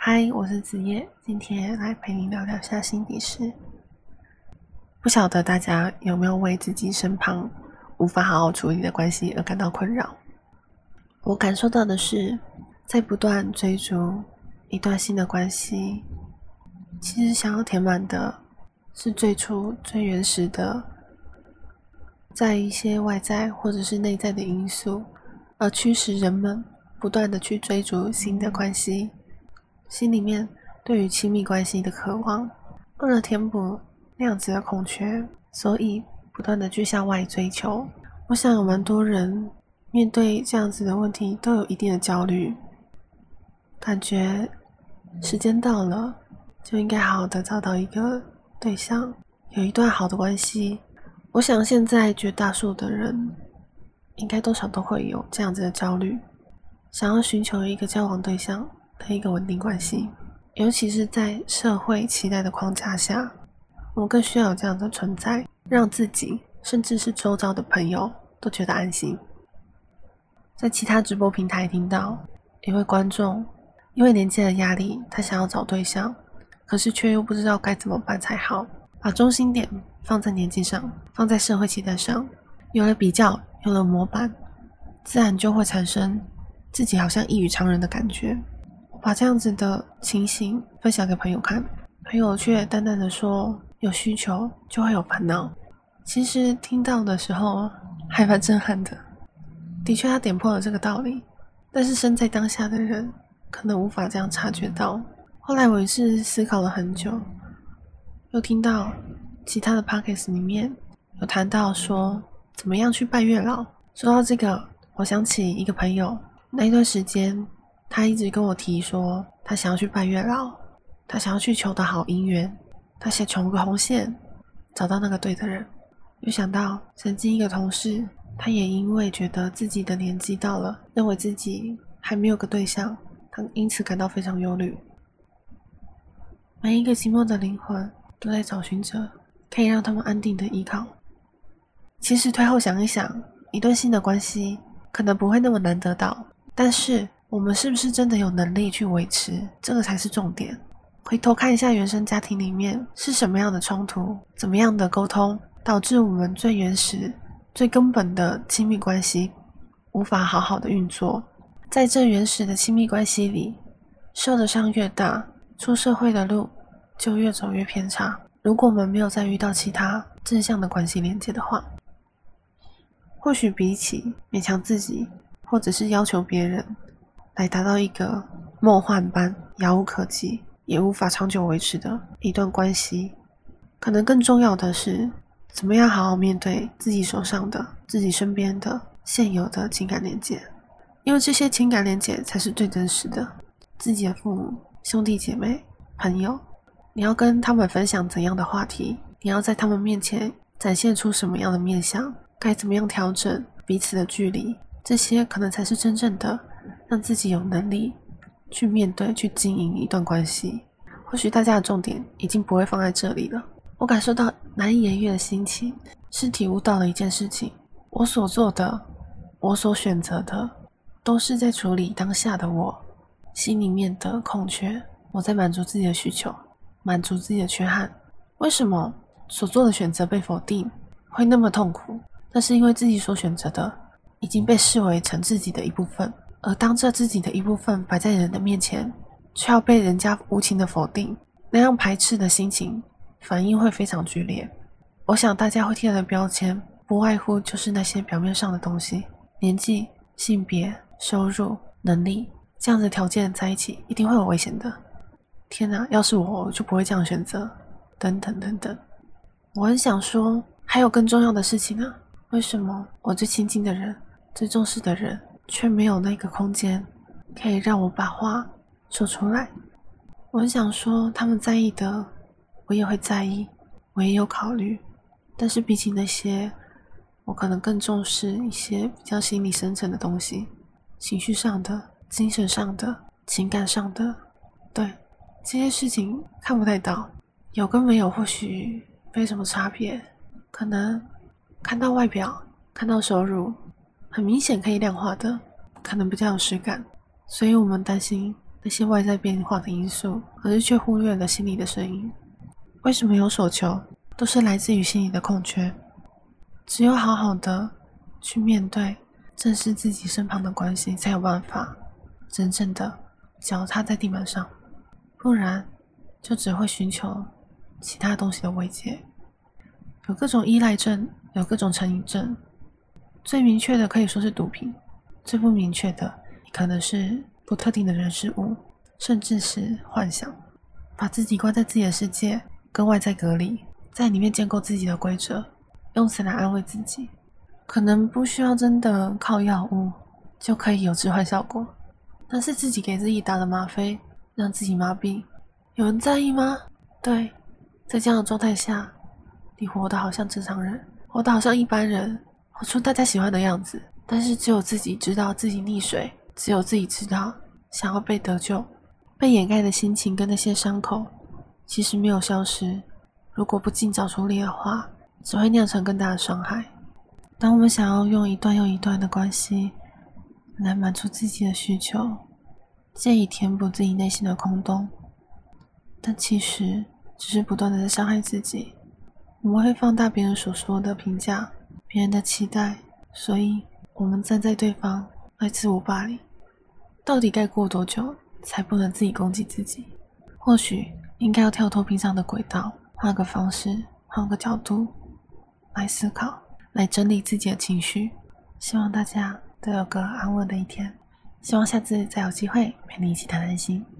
嗨，我是子夜，今天来陪你聊聊下心底事。不晓得大家有没有为自己身旁无法好好处理的关系而感到困扰？我感受到的是，在不断追逐一段新的关系，其实想要填满的是最初最原始的，在一些外在或者是内在的因素，而驱使人们不断的去追逐新的关系，心里面对于亲密关系的渴望，为了填补。那样子的空缺，所以不断的去向外追求。我想有蛮多人面对这样子的问题，都有一定的焦虑，感觉时间到了就应该好好的找到一个对象，有一段好的关系。我想现在绝大数的人，应该多少都会有这样子的焦虑，想要寻求一个交往对象的一个稳定关系，尤其是在社会期待的框架下。我们更需要有这样的存在，让自己甚至是周遭的朋友都觉得安心。在其他直播平台听到一位观众，因为年纪的压力，他想要找对象，可是却又不知道该怎么办才好。把中心点放在年纪上，放在社会期待上，有了比较，有了模板，自然就会产生自己好像异于常人的感觉。把这样子的情形分享给朋友看，朋友却淡淡的说。有需求就会有烦恼。其实听到的时候还蛮震撼的，的确他点破了这个道理。但是身在当下的人可能无法这样察觉到。后来我也是思考了很久，又听到其他的 pockets 里面有谈到说怎么样去拜月老。说到这个，我想起一个朋友，那一段时间他一直跟我提说他想要去拜月老，他想要去求得好姻缘。他想求个红线，找到那个对的人。又想到曾经一个同事，他也因为觉得自己的年纪到了，认为自己还没有个对象，他因此感到非常忧虑。每一个寂寞的灵魂都在找寻着可以让他们安定的依靠。其实退后想一想，一段新的关系可能不会那么难得到，但是我们是不是真的有能力去维持，这个才是重点。回头看一下原生家庭里面是什么样的冲突，怎么样的沟通，导致我们最原始、最根本的亲密关系无法好好的运作。在这原始的亲密关系里，受的伤越大，出社会的路就越走越偏差。如果我们没有再遇到其他正向的关系连接的话，或许比起勉强自己，或者是要求别人来达到一个梦幻般遥不可及。也无法长久维持的一段关系，可能更重要的是，怎么样好好面对自己手上的、自己身边的现有的情感连接，因为这些情感连接才是最真实的。自己的父母、兄弟姐妹、朋友，你要跟他们分享怎样的话题？你要在他们面前展现出什么样的面相？该怎么样调整彼此的距离？这些可能才是真正的让自己有能力。去面对、去经营一段关系，或许大家的重点已经不会放在这里了。我感受到难以言喻的心情，是体悟到了一件事情：我所做的、我所选择的，都是在处理当下的我心里面的空缺。我在满足自己的需求，满足自己的缺憾。为什么所做的选择被否定会那么痛苦？那是因为自己所选择的已经被视为成自己的一部分。而当这自己的一部分摆在人的面前，却要被人家无情的否定，那样排斥的心情反应会非常剧烈。我想大家会贴的标签，不外乎就是那些表面上的东西：年纪、性别、收入、能力这样的条件在一起，一定会有危险的。天哪，要是我，我就不会这样选择。等等等等，我很想说，还有更重要的事情呢。为什么我最亲近的人、最重视的人？却没有那个空间，可以让我把话说出来。我很想说，他们在意的，我也会在意，我也有考虑。但是比起那些，我可能更重视一些比较心理深层的东西，情绪上的、精神上的、情感上的。对这些事情看不太到，有跟没有或许没什么差别。可能看到外表，看到收入。很明显可以量化的，可能比较有实感，所以我们担心那些外在变化的因素，可是却忽略了心里的声音。为什么有所求，都是来自于心里的空缺。只有好好的去面对、正视自己身旁的关系，才有办法真正的脚踏在地板上。不然，就只会寻求其他东西的慰藉。有各种依赖症，有各种成瘾症。最明确的可以说是毒品，最不明确的可能是不特定的人事物，甚至是幻想，把自己关在自己的世界，跟外在隔离，在里面建构自己的规则，用此来安慰自己。可能不需要真的靠药物就可以有置换效果，但是自己给自己打了吗啡，让自己麻痹，有人在意吗？对，在这样的状态下，你活得好像正常人，活得好像一般人。活出大家喜欢的样子，但是只有自己知道自己溺水，只有自己知道想要被得救，被掩盖的心情跟那些伤口，其实没有消失。如果不尽早处理的话，只会酿成更大的伤害。当我们想要用一段又一段的关系来满足自己的需求，借以填补自己内心的空洞，但其实只是不断的在伤害自己。我们会放大别人所说的评价。别人的期待，所以我们站在对方来自我霸凌。到底该过多久才不能自己攻击自己？或许应该要跳脱平常的轨道，换个方式，换个角度来思考，来整理自己的情绪。希望大家都有个安稳的一天。希望下次再有机会陪你一起谈谈心。